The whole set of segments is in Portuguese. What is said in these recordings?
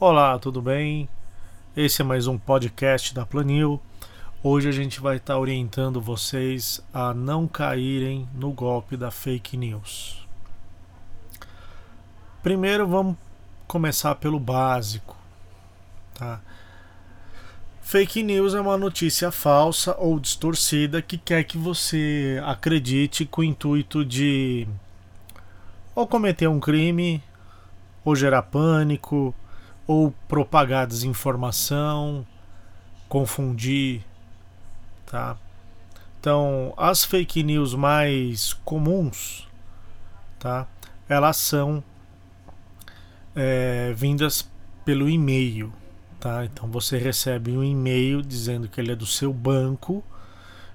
Olá, tudo bem? Esse é mais um podcast da Planil. Hoje a gente vai estar orientando vocês a não caírem no golpe da fake news. Primeiro vamos começar pelo básico, tá? Fake news é uma notícia falsa ou distorcida que quer que você acredite com o intuito de ou cometer um crime, ou gerar pânico, ou propagar desinformação, confundir, tá? Então, as fake news mais comuns, tá? Elas são é, vindas pelo e-mail, tá? Então você recebe um e-mail dizendo que ele é do seu banco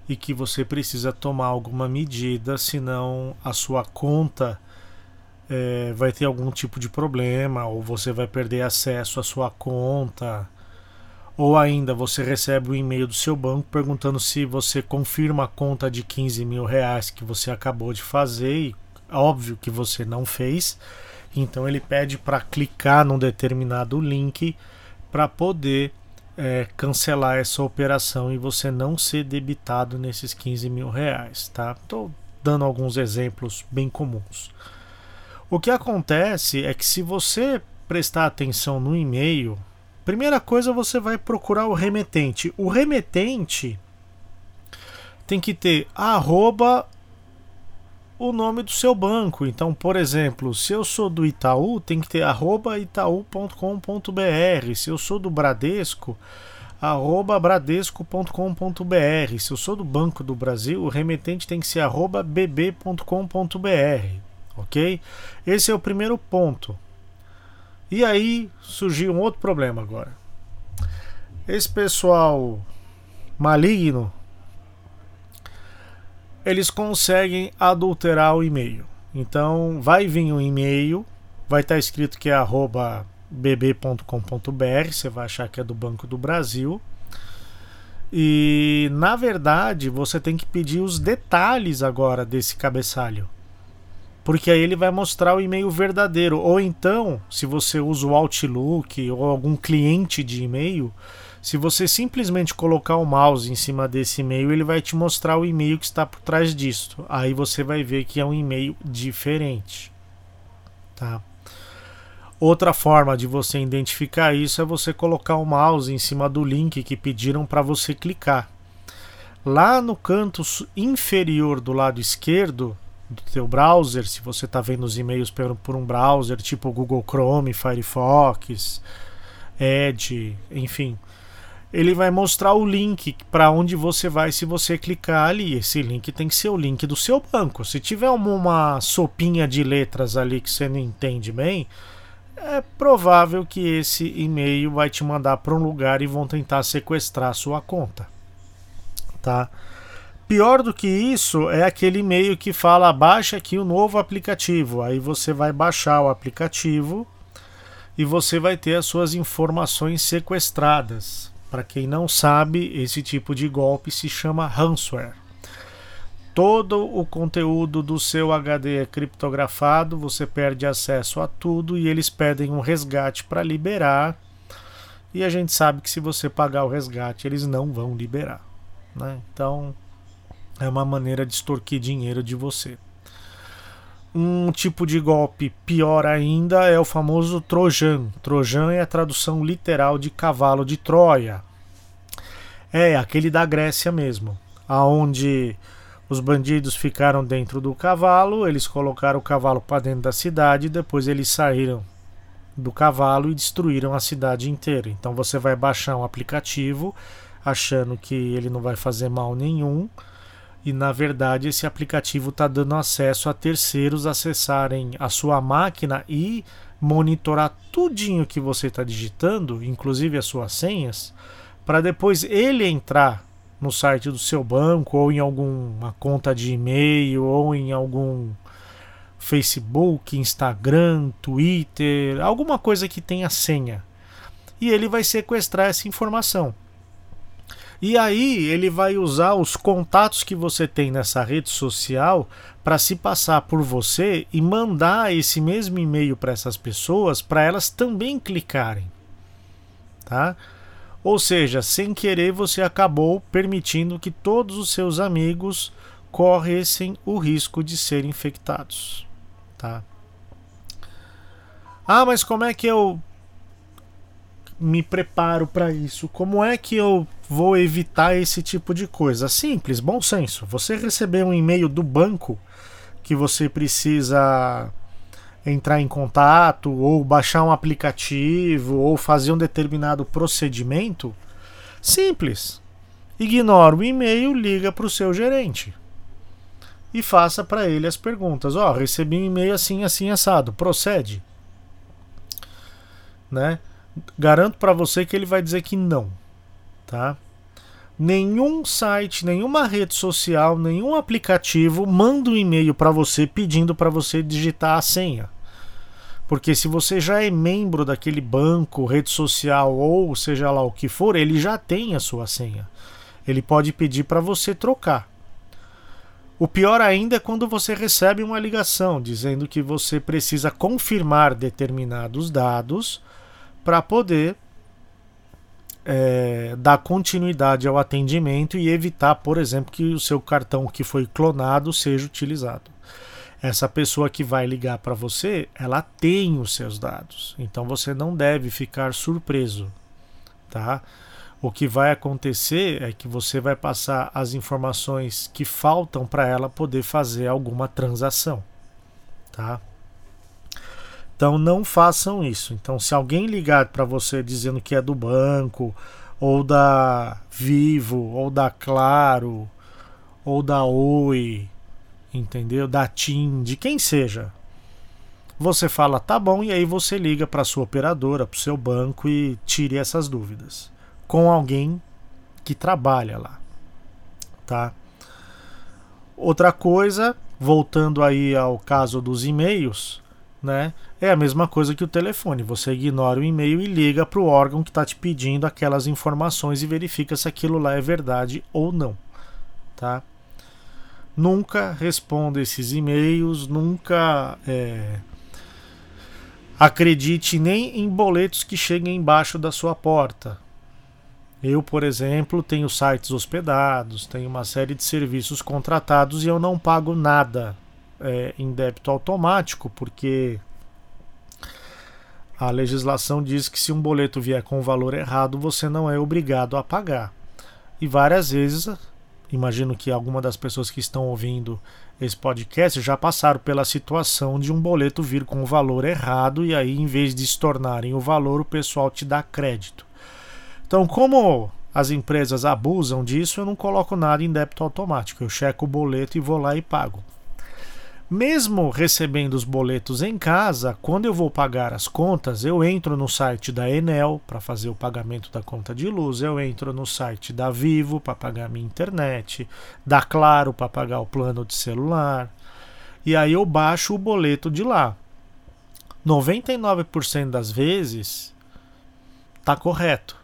e que você precisa tomar alguma medida, senão a sua conta é, vai ter algum tipo de problema, ou você vai perder acesso à sua conta, ou ainda você recebe um e-mail do seu banco perguntando se você confirma a conta de 15 mil reais que você acabou de fazer, e óbvio que você não fez, então ele pede para clicar num determinado link para poder é, cancelar essa operação e você não ser debitado nesses 15 mil reais, tá? Estou dando alguns exemplos bem comuns. O que acontece é que se você prestar atenção no e-mail, primeira coisa você vai procurar o remetente. O remetente tem que ter arroba o nome do seu banco. Então, por exemplo, se eu sou do Itaú, tem que ter arroba itaú.com.br. Se eu sou do Bradesco, arroba bradesco.com.br. Se eu sou do Banco do Brasil, o remetente tem que ser arroba bb.com.br ok? Esse é o primeiro ponto. E aí surgiu um outro problema agora. Esse pessoal maligno eles conseguem adulterar o e-mail. Então vai vir um e-mail, vai estar escrito que é @bb.com.br, você vai achar que é do Banco do Brasil. E na verdade você tem que pedir os detalhes agora desse cabeçalho porque aí ele vai mostrar o e-mail verdadeiro. Ou então, se você usa o Outlook ou algum cliente de e-mail, se você simplesmente colocar o mouse em cima desse e-mail, ele vai te mostrar o e-mail que está por trás disto. Aí você vai ver que é um e-mail diferente. Tá? Outra forma de você identificar isso é você colocar o mouse em cima do link que pediram para você clicar. Lá no canto inferior do lado esquerdo do teu browser, se você está vendo os e-mails por, por um browser tipo Google Chrome, Firefox, Edge, enfim, ele vai mostrar o link para onde você vai se você clicar ali. Esse link tem que ser o link do seu banco. Se tiver uma, sopinha de letras ali que você não entende bem, é provável que esse e-mail vai te mandar para um lugar e vão tentar sequestrar a sua conta. Tá? Pior do que isso é aquele e-mail que fala baixa aqui o novo aplicativo. Aí você vai baixar o aplicativo e você vai ter as suas informações sequestradas. Para quem não sabe, esse tipo de golpe se chama ransomware. Todo o conteúdo do seu HD é criptografado, você perde acesso a tudo e eles pedem um resgate para liberar. E a gente sabe que se você pagar o resgate, eles não vão liberar. Né? Então, é uma maneira de extorquir dinheiro de você. Um tipo de golpe pior ainda é o famoso Trojan. Trojan é a tradução literal de cavalo de Troia. É aquele da Grécia mesmo, aonde os bandidos ficaram dentro do cavalo, eles colocaram o cavalo para dentro da cidade, depois eles saíram do cavalo e destruíram a cidade inteira. Então você vai baixar um aplicativo achando que ele não vai fazer mal nenhum e na verdade esse aplicativo está dando acesso a terceiros acessarem a sua máquina e monitorar tudinho que você está digitando, inclusive as suas senhas, para depois ele entrar no site do seu banco ou em alguma conta de e-mail ou em algum Facebook, Instagram, Twitter, alguma coisa que tenha senha. E ele vai sequestrar essa informação. E aí ele vai usar os contatos que você tem nessa rede social para se passar por você e mandar esse mesmo e-mail para essas pessoas para elas também clicarem. tá? Ou seja, sem querer você acabou permitindo que todos os seus amigos corressem o risco de serem infectados, tá? Ah, mas como é que eu me preparo para isso? Como é que eu vou evitar esse tipo de coisa? Simples, bom senso. Você receber um e-mail do banco que você precisa entrar em contato, ou baixar um aplicativo, ou fazer um determinado procedimento, simples. Ignora o e-mail, liga para o seu gerente e faça para ele as perguntas. Ó, oh, recebi um e-mail assim, assim, assado. Procede. Né? Garanto para você que ele vai dizer que não, tá? nenhum site, nenhuma rede social, nenhum aplicativo manda um e-mail para você pedindo para você digitar a senha. Porque se você já é membro daquele banco, rede social ou seja lá o que for, ele já tem a sua senha. Ele pode pedir para você trocar. O pior ainda é quando você recebe uma ligação dizendo que você precisa confirmar determinados dados para poder é, dar continuidade ao atendimento e evitar, por exemplo, que o seu cartão que foi clonado seja utilizado. Essa pessoa que vai ligar para você, ela tem os seus dados, então você não deve ficar surpreso, tá? O que vai acontecer é que você vai passar as informações que faltam para ela poder fazer alguma transação, tá? Então não façam isso. Então, se alguém ligar para você dizendo que é do banco, ou da Vivo, ou da Claro, ou da Oi, entendeu? Da TIM, de quem seja. Você fala, tá bom, e aí você liga para sua operadora, para o seu banco e tire essas dúvidas com alguém que trabalha lá, tá? Outra coisa, voltando aí ao caso dos e-mails, né? É a mesma coisa que o telefone. Você ignora o e-mail e liga para o órgão que está te pedindo aquelas informações e verifica se aquilo lá é verdade ou não, tá? Nunca responda esses e-mails, nunca é, acredite nem em boletos que cheguem embaixo da sua porta. Eu, por exemplo, tenho sites hospedados, tenho uma série de serviços contratados e eu não pago nada é, em débito automático, porque a legislação diz que se um boleto vier com o valor errado, você não é obrigado a pagar. E várias vezes, imagino que alguma das pessoas que estão ouvindo esse podcast já passaram pela situação de um boleto vir com o valor errado e aí, em vez de estornarem o valor, o pessoal te dá crédito. Então, como as empresas abusam disso, eu não coloco nada em débito automático. Eu checo o boleto e vou lá e pago. Mesmo recebendo os boletos em casa, quando eu vou pagar as contas, eu entro no site da Enel para fazer o pagamento da conta de luz, eu entro no site da Vivo para pagar minha internet, da Claro para pagar o plano de celular. E aí eu baixo o boleto de lá. 99% das vezes está correto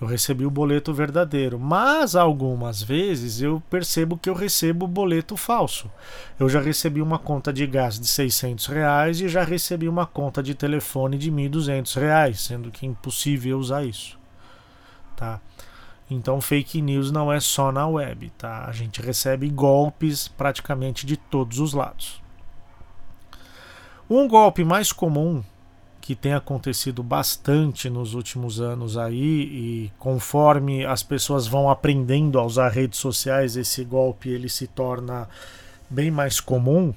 eu recebi o boleto verdadeiro. Mas algumas vezes eu percebo que eu recebo o boleto falso. Eu já recebi uma conta de gás de 600 reais e já recebi uma conta de telefone de 1.200 reais, sendo que é impossível usar isso. Tá? Então fake news não é só na web, tá? A gente recebe golpes praticamente de todos os lados. Um golpe mais comum que tem acontecido bastante nos últimos anos aí e conforme as pessoas vão aprendendo a usar redes sociais, esse golpe ele se torna bem mais comum.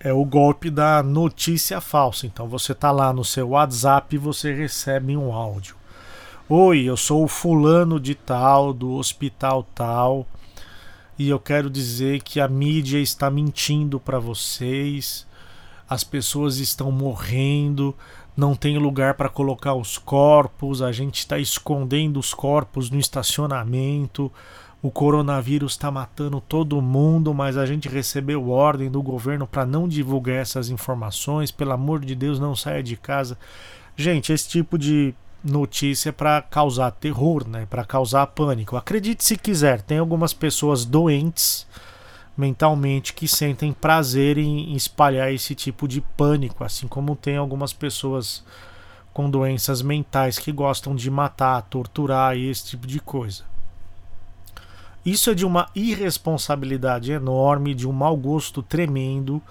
É o golpe da notícia falsa. Então você tá lá no seu WhatsApp e você recebe um áudio. Oi, eu sou o fulano de tal do hospital tal e eu quero dizer que a mídia está mentindo para vocês as pessoas estão morrendo, não tem lugar para colocar os corpos, a gente está escondendo os corpos no estacionamento. O coronavírus está matando todo mundo, mas a gente recebeu ordem do governo para não divulgar essas informações. Pelo amor de Deus, não saia de casa. Gente, esse tipo de notícia é para causar terror, né? Para causar pânico. Acredite se quiser, tem algumas pessoas doentes mentalmente que sentem prazer em espalhar esse tipo de pânico, assim como tem algumas pessoas com doenças mentais que gostam de matar, torturar e esse tipo de coisa. Isso é de uma irresponsabilidade enorme, de um mau gosto tremendo.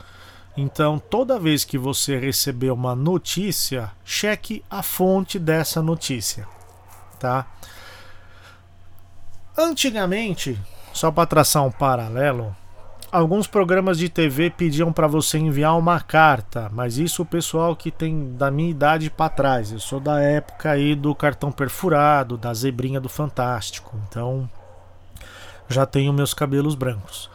Então, toda vez que você receber uma notícia, cheque a fonte dessa notícia, tá? Antigamente, só para traçar um paralelo, alguns programas de TV pediam para você enviar uma carta, mas isso o pessoal que tem da minha idade para trás. Eu sou da época aí do cartão perfurado, da zebrinha do Fantástico. Então, já tenho meus cabelos brancos.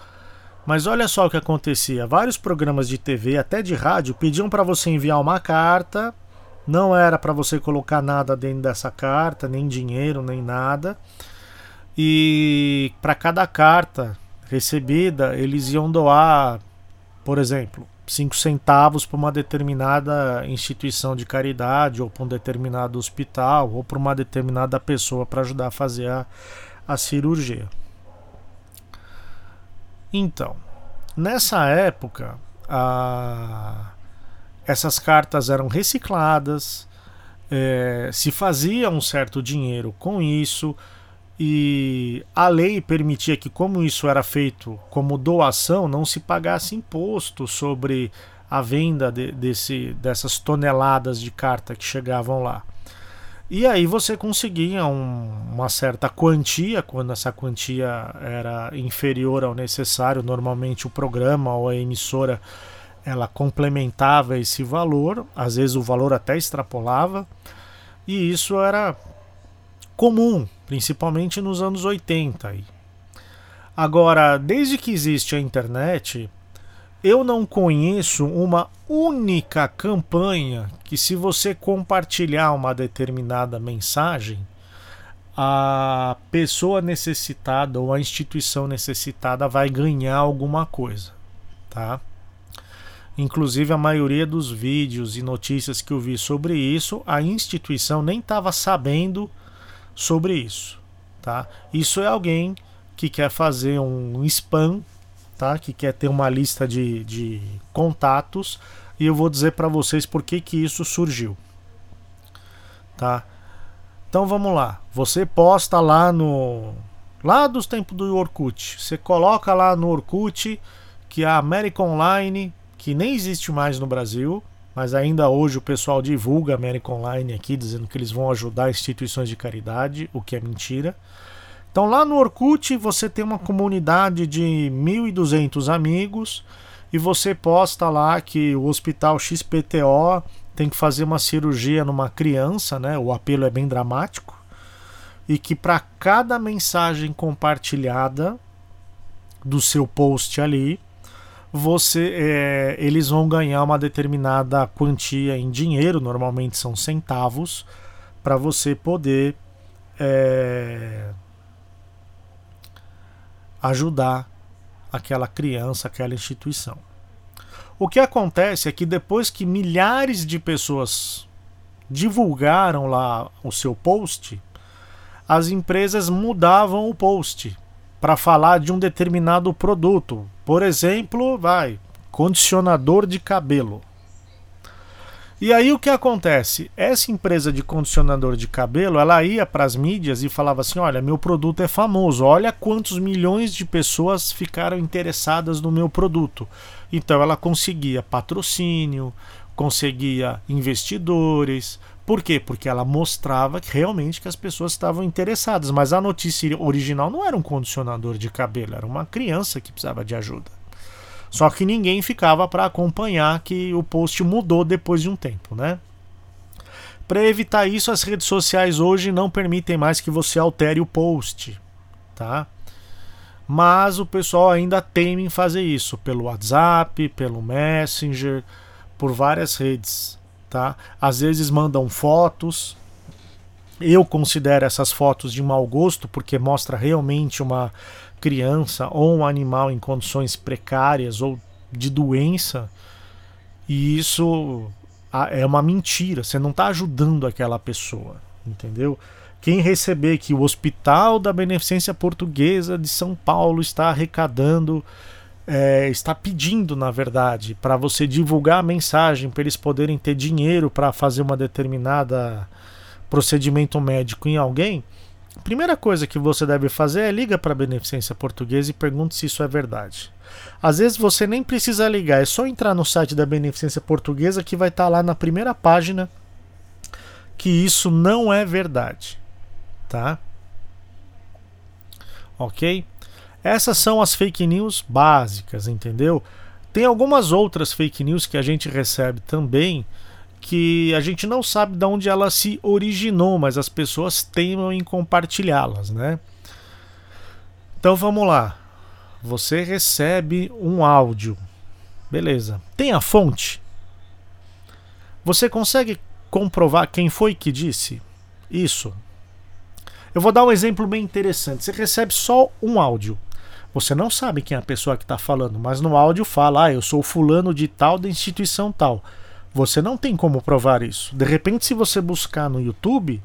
Mas olha só o que acontecia: vários programas de TV, até de rádio, pediam para você enviar uma carta. Não era para você colocar nada dentro dessa carta, nem dinheiro, nem nada. E para cada carta recebida, eles iam doar, por exemplo, 5 centavos para uma determinada instituição de caridade, ou para um determinado hospital, ou para uma determinada pessoa para ajudar a fazer a, a cirurgia. Então, nessa época, a... essas cartas eram recicladas, é, se fazia um certo dinheiro com isso, e a lei permitia que, como isso era feito como doação, não se pagasse imposto sobre a venda de, desse, dessas toneladas de carta que chegavam lá. E aí você conseguia um, uma certa quantia, quando essa quantia era inferior ao necessário, normalmente o programa ou a emissora ela complementava esse valor, às vezes o valor até extrapolava, e isso era comum, principalmente nos anos 80. Agora, desde que existe a internet, eu não conheço uma única campanha que, se você compartilhar uma determinada mensagem, a pessoa necessitada ou a instituição necessitada vai ganhar alguma coisa, tá? Inclusive a maioria dos vídeos e notícias que eu vi sobre isso, a instituição nem estava sabendo sobre isso, tá? Isso é alguém que quer fazer um spam tá? Que quer ter uma lista de, de contatos e eu vou dizer para vocês por que, que isso surgiu, tá? Então vamos lá. Você posta lá no lá dos tempos do Orkut. Você coloca lá no Orkut que a América Online, que nem existe mais no Brasil, mas ainda hoje o pessoal divulga América Online aqui dizendo que eles vão ajudar instituições de caridade, o que é mentira. Então lá no Orkut você tem uma comunidade de 1.200 amigos e você posta lá que o hospital XPTO tem que fazer uma cirurgia numa criança, né? O apelo é bem dramático. E que para cada mensagem compartilhada do seu post ali, você é, eles vão ganhar uma determinada quantia em dinheiro, normalmente são centavos, para você poder é, ajudar aquela criança, aquela instituição. O que acontece é que depois que milhares de pessoas divulgaram lá o seu post, as empresas mudavam o post para falar de um determinado produto. Por exemplo, vai, condicionador de cabelo. E aí o que acontece? Essa empresa de condicionador de cabelo, ela ia para as mídias e falava assim: "Olha, meu produto é famoso. Olha quantos milhões de pessoas ficaram interessadas no meu produto". Então ela conseguia patrocínio, conseguia investidores. Por quê? Porque ela mostrava que realmente que as pessoas estavam interessadas, mas a notícia original não era um condicionador de cabelo, era uma criança que precisava de ajuda. Só que ninguém ficava para acompanhar que o post mudou depois de um tempo, né? Para evitar isso, as redes sociais hoje não permitem mais que você altere o post, tá? Mas o pessoal ainda teme em fazer isso pelo WhatsApp, pelo Messenger, por várias redes, tá? Às vezes mandam fotos. Eu considero essas fotos de mau gosto porque mostra realmente uma criança ou um animal em condições precárias ou de doença, e isso é uma mentira. Você não está ajudando aquela pessoa, entendeu? Quem receber que o Hospital da Beneficência Portuguesa de São Paulo está arrecadando é, está pedindo, na verdade, para você divulgar a mensagem, para eles poderem ter dinheiro para fazer uma determinada procedimento médico em alguém, a primeira coisa que você deve fazer é liga para a Beneficência Portuguesa e pergunte se isso é verdade. Às vezes você nem precisa ligar, é só entrar no site da Beneficência Portuguesa que vai estar tá lá na primeira página que isso não é verdade, tá? Ok? Essas são as fake news básicas, entendeu? Tem algumas outras fake news que a gente recebe também que a gente não sabe de onde ela se originou, mas as pessoas teimam em compartilhá-las, né? Então vamos lá. Você recebe um áudio. Beleza. Tem a fonte? Você consegue comprovar quem foi que disse isso? Eu vou dar um exemplo bem interessante. Você recebe só um áudio. Você não sabe quem é a pessoa que está falando, mas no áudio fala: Ah, eu sou fulano de tal da instituição tal. Você não tem como provar isso. De repente, se você buscar no YouTube,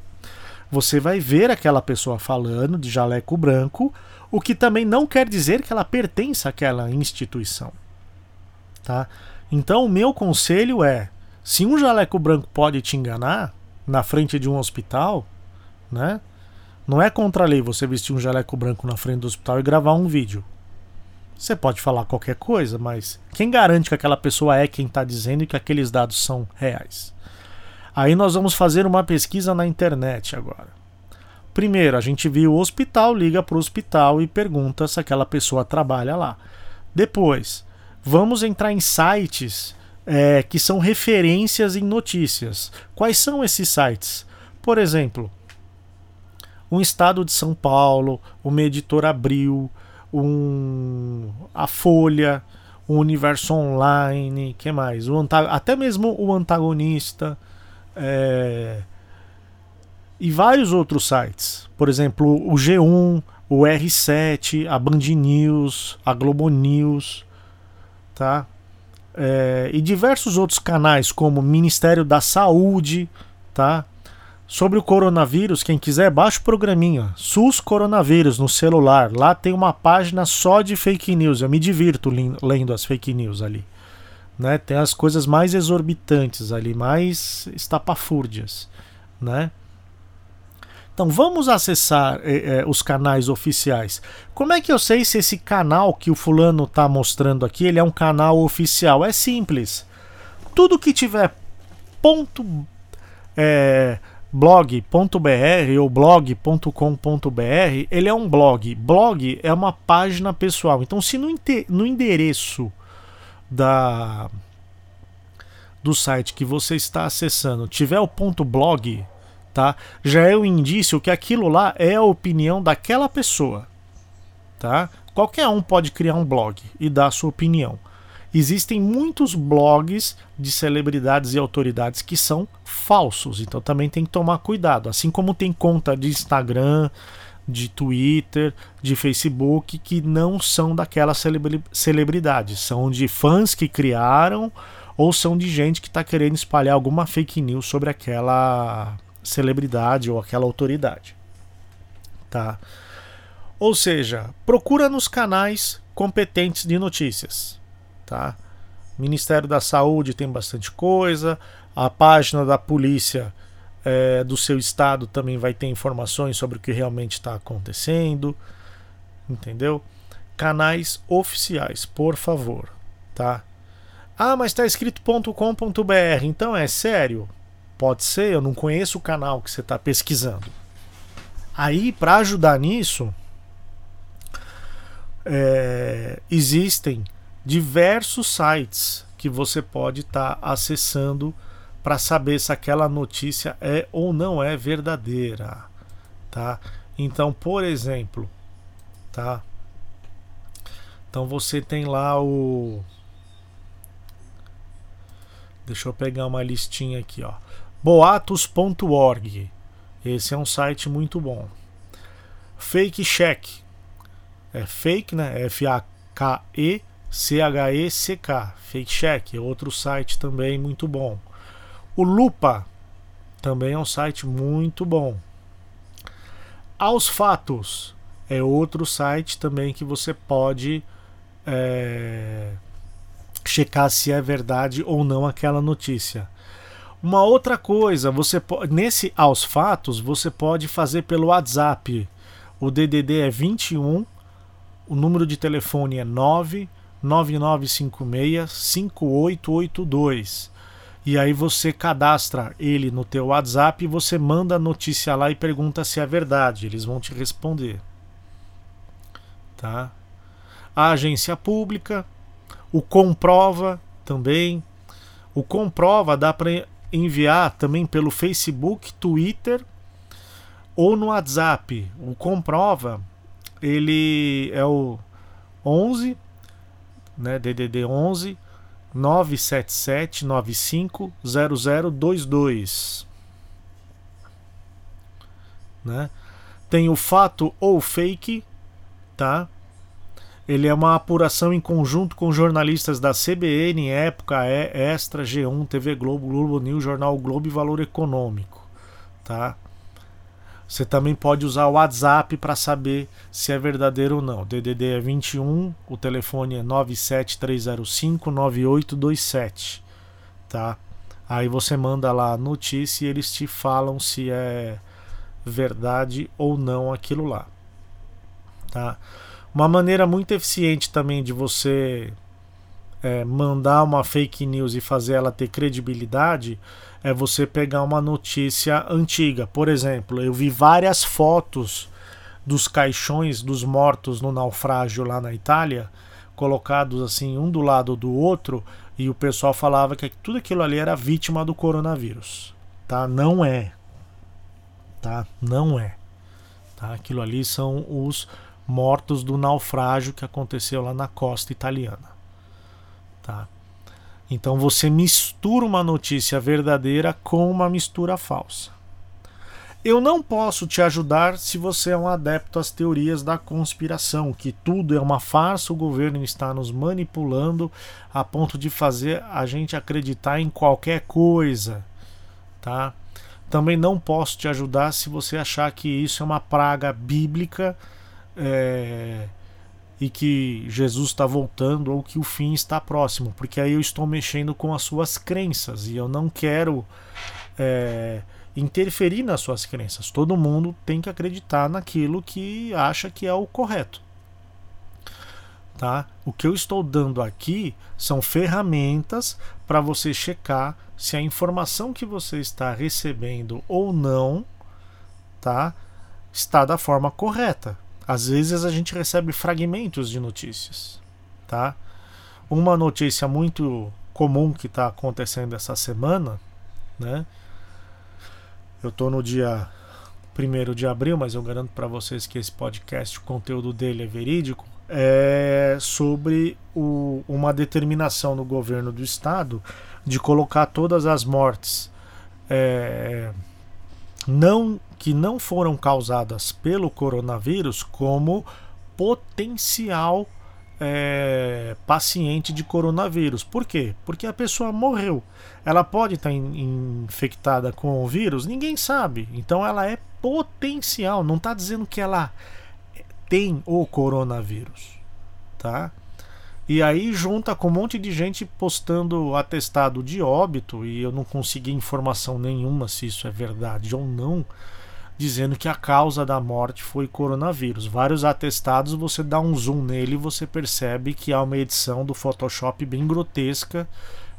você vai ver aquela pessoa falando de jaleco branco o que também não quer dizer que ela pertence àquela instituição. Tá? Então, o meu conselho é: se um jaleco branco pode te enganar na frente de um hospital, né? Não é contra a lei você vestir um jaleco branco na frente do hospital e gravar um vídeo. Você pode falar qualquer coisa, mas quem garante que aquela pessoa é quem está dizendo e que aqueles dados são reais? Aí nós vamos fazer uma pesquisa na internet agora. Primeiro, a gente viu o hospital, liga para o hospital e pergunta se aquela pessoa trabalha lá. Depois, vamos entrar em sites é, que são referências em notícias. Quais são esses sites? Por exemplo, um Estado de São Paulo, uma editora Abril, um, a Folha, o Universo Online, que mais? O até mesmo o antagonista. É, e vários outros sites. Por exemplo, o G1, o R7, a Band News, a Globo News, tá? É, e diversos outros canais como Ministério da Saúde, tá? Sobre o coronavírus, quem quiser, baixa o programinha SUS Coronavírus no celular. Lá tem uma página só de fake news. Eu me divirto lendo as fake news ali. Né? Tem as coisas mais exorbitantes ali, mais estapafúrdias, né? Então vamos acessar eh, eh, os canais oficiais. Como é que eu sei se esse canal que o fulano está mostrando aqui ele é um canal oficial? É simples. Tudo que tiver ponto é, blog.br ou blog.com.br, ele é um blog. Blog é uma página pessoal. Então, se no, no endereço da do site que você está acessando tiver o ponto blog, tá? Já é um indício que aquilo lá é a opinião daquela pessoa, tá? Qualquer um pode criar um blog e dar a sua opinião. Existem muitos blogs de celebridades e autoridades que são falsos, então também tem que tomar cuidado. Assim como tem conta de Instagram, de Twitter, de Facebook que não são daquela celebridade, são de fãs que criaram ou são de gente que está querendo espalhar alguma fake news sobre aquela celebridade ou aquela autoridade. Tá? Ou seja, procura nos canais competentes de notícias, tá? Ministério da Saúde tem bastante coisa, a página da polícia é, do seu estado também vai ter informações sobre o que realmente está acontecendo, entendeu? Canais oficiais, por favor, tá? Ah, mas está escrito .com.br, então é sério? Pode ser, eu não conheço o canal que você está pesquisando. Aí, para ajudar nisso, é, existem diversos sites que você pode estar tá acessando para saber se aquela notícia é ou não é verdadeira, tá? Então, por exemplo, tá? Então você tem lá o Deixa eu pegar uma listinha aqui, ó boatos.org. Esse é um site muito bom. Fake Check. É fake, né? F-A-K-E C-H-E-C-K. Fake Check. É outro site também muito bom. O Lupa também é um site muito bom. Aos Fatos é outro site também que você pode é, checar se é verdade ou não aquela notícia. Uma outra coisa, você nesse aos fatos, você pode fazer pelo WhatsApp. O DDD é 21, o número de telefone é 99956 5882. E aí você cadastra ele no teu WhatsApp você manda a notícia lá e pergunta se é verdade. Eles vão te responder. Tá? A agência pública, o comprova também. O comprova dá para enviar também pelo Facebook, Twitter ou no WhatsApp. O comprova, ele é o 11, né, DDD 11 977 95 0022. Né? Tem o fato ou fake, tá? Ele é uma apuração em conjunto com jornalistas da CBN, Época, Extra, G1, TV Globo, Globo News, Jornal Globo e Valor Econômico. Tá? Você também pode usar o WhatsApp para saber se é verdadeiro ou não. DDD é 21, o telefone é 97305 9827, tá? Aí você manda lá a notícia e eles te falam se é verdade ou não aquilo lá. Tá? Uma maneira muito eficiente também de você é, mandar uma fake news e fazer ela ter credibilidade é você pegar uma notícia antiga. Por exemplo, eu vi várias fotos dos caixões dos mortos no naufrágio lá na Itália, colocados assim um do lado do outro, e o pessoal falava que tudo aquilo ali era vítima do coronavírus. Tá? Não é. Tá? Não é. Tá? Aquilo ali são os mortos do naufrágio que aconteceu lá na costa italiana. Tá? Então você mistura uma notícia verdadeira com uma mistura falsa. Eu não posso te ajudar se você é um adepto às teorias da conspiração, que tudo é uma farsa, o governo está nos manipulando a ponto de fazer a gente acreditar em qualquer coisa, tá? Também não posso te ajudar se você achar que isso é uma praga bíblica é, e que Jesus está voltando ou que o fim está próximo, porque aí eu estou mexendo com as suas crenças e eu não quero é, interferir nas suas crenças. Todo mundo tem que acreditar naquilo que acha que é o correto. Tá? O que eu estou dando aqui são ferramentas para você checar se a informação que você está recebendo ou não tá, está da forma correta. Às vezes a gente recebe fragmentos de notícias, tá? Uma notícia muito comum que está acontecendo essa semana, né? Eu estou no dia 1 de abril, mas eu garanto para vocês que esse podcast, o conteúdo dele é verídico, é sobre o, uma determinação no governo do estado de colocar todas as mortes é, não que não foram causadas pelo coronavírus como potencial é, paciente de coronavírus. Por quê? Porque a pessoa morreu. Ela pode estar in, infectada com o vírus, ninguém sabe. Então ela é potencial, não está dizendo que ela tem o coronavírus, tá? E aí junta com um monte de gente postando atestado de óbito e eu não consegui informação nenhuma se isso é verdade ou não, dizendo que a causa da morte foi coronavírus. Vários atestados, você dá um zoom nele e você percebe que há uma edição do Photoshop bem grotesca,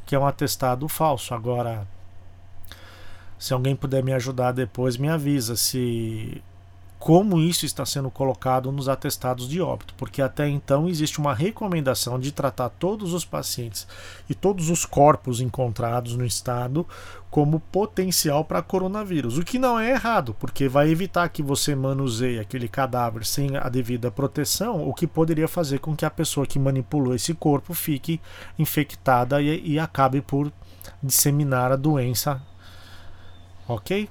que é um atestado falso. Agora, se alguém puder me ajudar depois, me avisa se como isso está sendo colocado nos atestados de óbito, porque até então existe uma recomendação de tratar todos os pacientes e todos os corpos encontrados no estado como potencial para coronavírus, o que não é errado, porque vai evitar que você manuseie aquele cadáver sem a devida proteção, o que poderia fazer com que a pessoa que manipulou esse corpo fique infectada e, e acabe por disseminar a doença. Ok?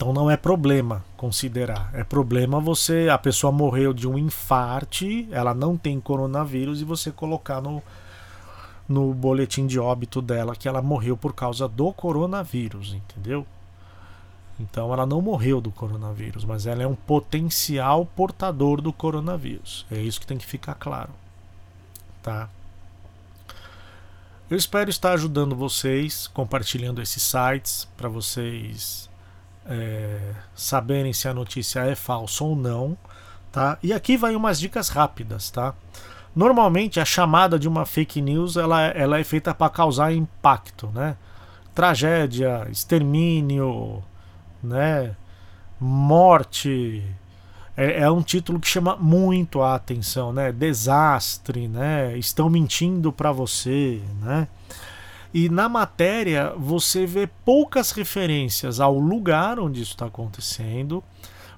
Então não é problema considerar. É problema você. A pessoa morreu de um infarte, ela não tem coronavírus e você colocar no, no boletim de óbito dela que ela morreu por causa do coronavírus, entendeu? Então ela não morreu do coronavírus, mas ela é um potencial portador do coronavírus. É isso que tem que ficar claro. tá? Eu espero estar ajudando vocês, compartilhando esses sites para vocês é, saberem se a notícia é falsa ou não, tá? E aqui vai umas dicas rápidas, tá? Normalmente a chamada de uma fake news ela, ela é feita para causar impacto, né? Tragédia, extermínio, né? Morte, é, é, um título que chama muito a atenção, né? Desastre, né? Estão mentindo para você, né? E na matéria você vê poucas referências ao lugar onde isso está acontecendo.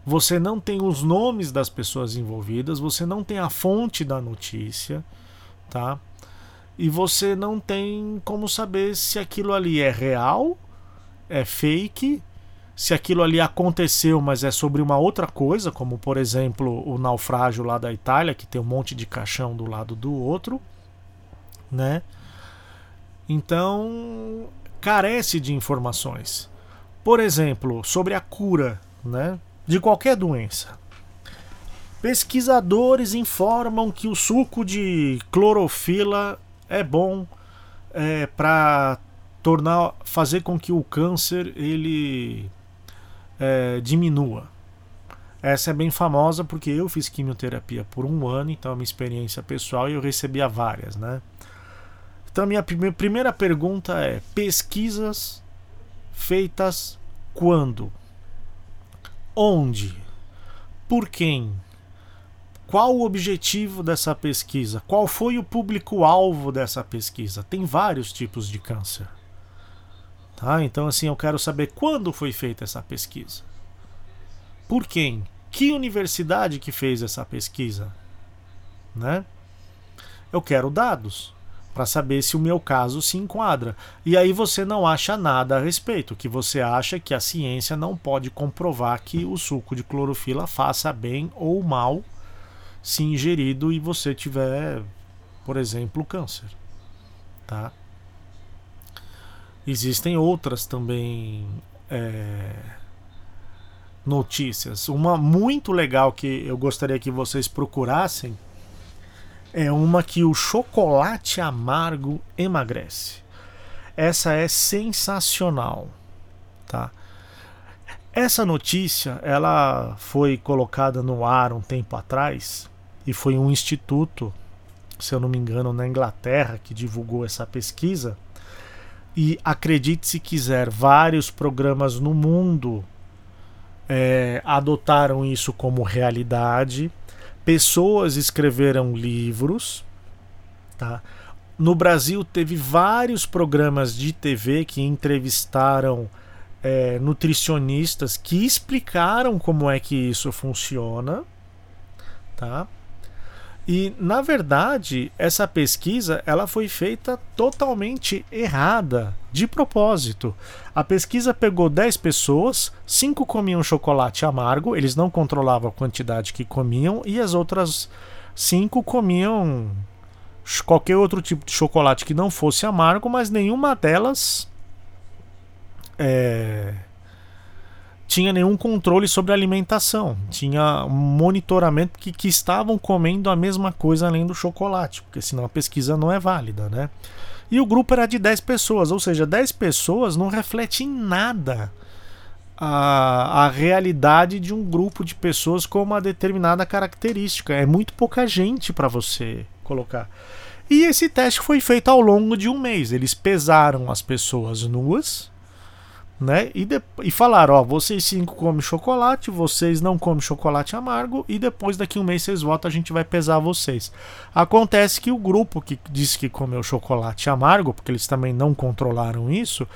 Você não tem os nomes das pessoas envolvidas, você não tem a fonte da notícia, tá? E você não tem como saber se aquilo ali é real, é fake se aquilo ali aconteceu, mas é sobre uma outra coisa, como por exemplo o naufrágio lá da Itália, que tem um monte de caixão do lado do outro, né? Então, carece de informações. Por exemplo, sobre a cura, né, de qualquer doença. Pesquisadores informam que o suco de clorofila é bom é, para tornar, fazer com que o câncer ele é, diminua. Essa é bem famosa porque eu fiz quimioterapia por um ano, então é uma experiência pessoal e eu recebia várias, né? Então, minha primeira pergunta é: pesquisas feitas quando? Onde? Por quem? Qual o objetivo dessa pesquisa? Qual foi o público-alvo dessa pesquisa? Tem vários tipos de câncer. Tá? Então, assim, eu quero saber quando foi feita essa pesquisa. Por quem? Que universidade que fez essa pesquisa? Né? Eu quero dados para saber se o meu caso se enquadra. E aí você não acha nada a respeito, que você acha que a ciência não pode comprovar que o suco de clorofila faça bem ou mal se ingerido e você tiver, por exemplo, câncer, tá? Existem outras também é, notícias. Uma muito legal que eu gostaria que vocês procurassem é uma que o chocolate amargo emagrece. Essa é sensacional, tá? Essa notícia, ela foi colocada no ar um tempo atrás e foi um instituto, se eu não me engano, na Inglaterra que divulgou essa pesquisa e acredite se quiser, vários programas no mundo é, adotaram isso como realidade. Pessoas escreveram livros. Tá? No Brasil, teve vários programas de TV que entrevistaram é, nutricionistas que explicaram como é que isso funciona. Tá? E na verdade, essa pesquisa ela foi feita totalmente errada, de propósito. A pesquisa pegou 10 pessoas, 5 comiam chocolate amargo, eles não controlavam a quantidade que comiam, e as outras 5 comiam qualquer outro tipo de chocolate que não fosse amargo, mas nenhuma delas é, tinha nenhum controle sobre a alimentação, tinha monitoramento que, que estavam comendo a mesma coisa além do chocolate, porque senão a pesquisa não é válida, né? E o grupo era de 10 pessoas, ou seja, 10 pessoas não reflete em nada a, a realidade de um grupo de pessoas com uma determinada característica. É muito pouca gente para você colocar. E esse teste foi feito ao longo de um mês. Eles pesaram as pessoas nuas né? E, de, e falaram, ó, vocês cinco comem chocolate, vocês não comem chocolate amargo e depois daqui um mês vocês votam, a gente vai pesar vocês. Acontece que o grupo que disse que comeu chocolate amargo, porque eles também não controlaram isso,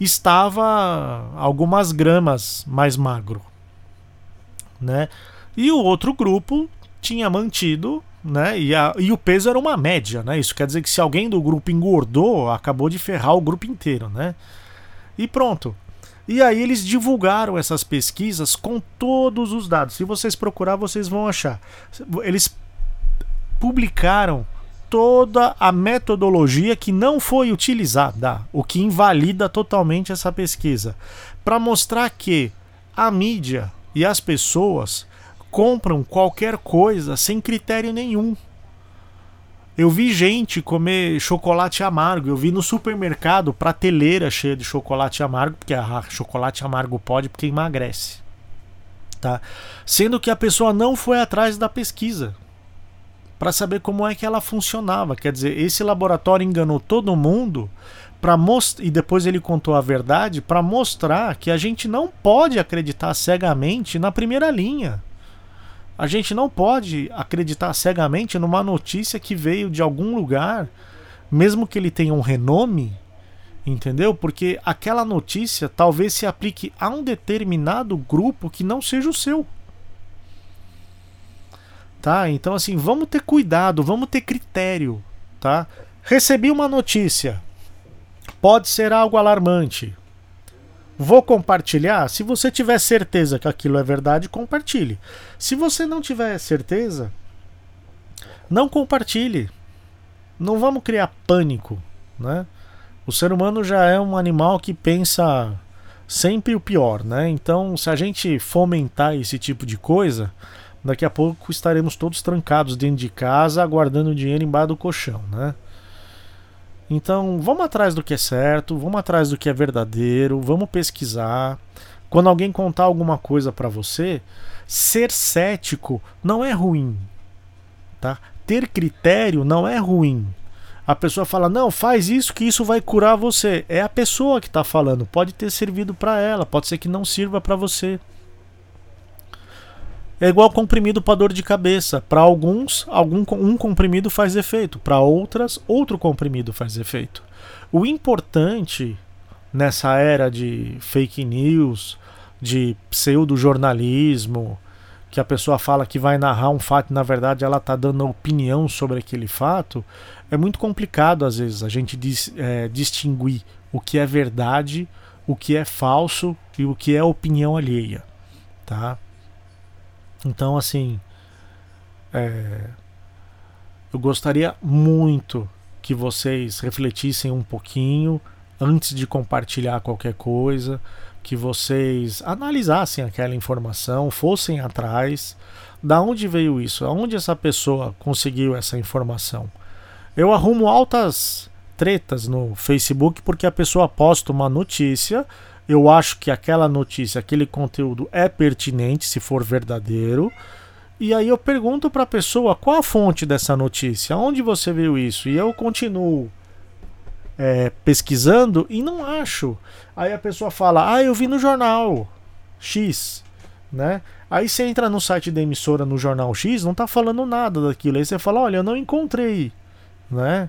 estava algumas gramas mais magro, né? E o outro grupo tinha mantido, né? E, a, e o peso era uma média, né? Isso quer dizer que se alguém do grupo engordou, acabou de ferrar o grupo inteiro, né? E pronto. E aí eles divulgaram essas pesquisas com todos os dados. Se vocês procurar, vocês vão achar. Eles publicaram toda a metodologia que não foi utilizada, o que invalida totalmente essa pesquisa, para mostrar que a mídia e as pessoas compram qualquer coisa sem critério nenhum. Eu vi gente comer chocolate amargo. Eu vi no supermercado prateleira cheia de chocolate amargo, porque a chocolate amargo pode porque emagrece. Tá? Sendo que a pessoa não foi atrás da pesquisa para saber como é que ela funcionava. Quer dizer, esse laboratório enganou todo mundo para e depois ele contou a verdade para mostrar que a gente não pode acreditar cegamente na primeira linha. A gente não pode acreditar cegamente numa notícia que veio de algum lugar, mesmo que ele tenha um renome, entendeu? Porque aquela notícia talvez se aplique a um determinado grupo que não seja o seu. Tá? Então assim, vamos ter cuidado, vamos ter critério, tá? Recebi uma notícia. Pode ser algo alarmante. Vou compartilhar. Se você tiver certeza que aquilo é verdade, compartilhe. Se você não tiver certeza, não compartilhe. Não vamos criar pânico, né? O ser humano já é um animal que pensa sempre o pior, né? Então, se a gente fomentar esse tipo de coisa, daqui a pouco estaremos todos trancados dentro de casa, aguardando dinheiro embaixo do colchão, né? Então, vamos atrás do que é certo, vamos atrás do que é verdadeiro, vamos pesquisar. Quando alguém contar alguma coisa para você, ser cético não é ruim, tá? Ter critério não é ruim. A pessoa fala: "Não, faz isso que isso vai curar você". É a pessoa que está falando, pode ter servido para ela, pode ser que não sirva para você. É igual comprimido para dor de cabeça. Para alguns, algum, um comprimido faz efeito. Para outras, outro comprimido faz efeito. O importante nessa era de fake news, de pseudo-jornalismo, que a pessoa fala que vai narrar um fato e na verdade ela está dando opinião sobre aquele fato, é muito complicado às vezes a gente dis, é, distinguir o que é verdade, o que é falso e o que é opinião alheia. Tá? Então, assim, é, eu gostaria muito que vocês refletissem um pouquinho antes de compartilhar qualquer coisa, que vocês analisassem aquela informação, fossem atrás, da onde veio isso, aonde essa pessoa conseguiu essa informação. Eu arrumo altas tretas no Facebook porque a pessoa posta uma notícia eu acho que aquela notícia, aquele conteúdo é pertinente se for verdadeiro. E aí eu pergunto para a pessoa qual a fonte dessa notícia, onde você viu isso? E eu continuo é, pesquisando e não acho. Aí a pessoa fala: Ah, eu vi no jornal X, né? Aí você entra no site da emissora no jornal X, não tá falando nada daquilo. Aí você fala: Olha, eu não encontrei, né?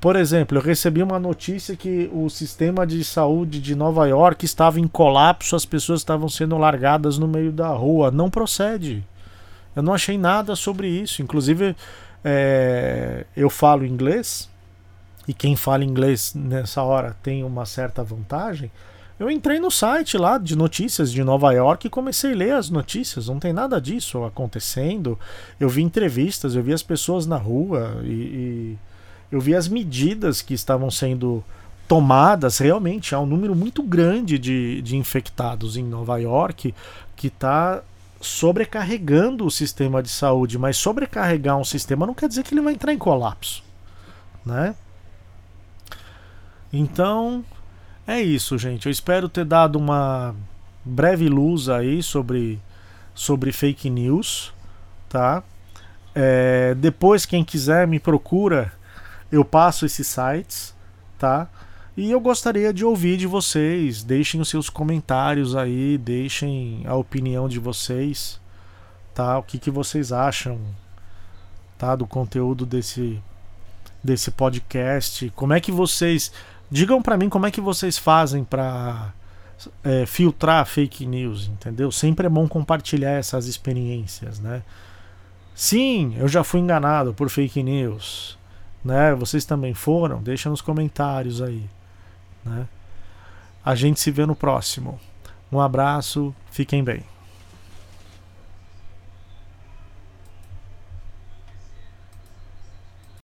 Por exemplo, eu recebi uma notícia que o sistema de saúde de Nova York estava em colapso, as pessoas estavam sendo largadas no meio da rua. Não procede. Eu não achei nada sobre isso. Inclusive, é, eu falo inglês, e quem fala inglês nessa hora tem uma certa vantagem. Eu entrei no site lá de notícias de Nova York e comecei a ler as notícias. Não tem nada disso acontecendo. Eu vi entrevistas, eu vi as pessoas na rua e, e eu vi as medidas que estavam sendo tomadas. Realmente, há um número muito grande de, de infectados em Nova York que está sobrecarregando o sistema de saúde. Mas sobrecarregar um sistema não quer dizer que ele vai entrar em colapso. Né? Então, é isso, gente. Eu espero ter dado uma breve luz aí sobre, sobre fake news, tá? É, depois, quem quiser, me procura eu passo esses sites, tá? E eu gostaria de ouvir de vocês. Deixem os seus comentários aí, deixem a opinião de vocês, tá? O que, que vocês acham, tá? Do conteúdo desse desse podcast. Como é que vocês digam para mim como é que vocês fazem para é, filtrar fake news, entendeu? Sempre é bom compartilhar essas experiências, né? Sim, eu já fui enganado por fake news né? Vocês também foram? Deixa nos comentários aí, né? A gente se vê no próximo. Um abraço, fiquem bem.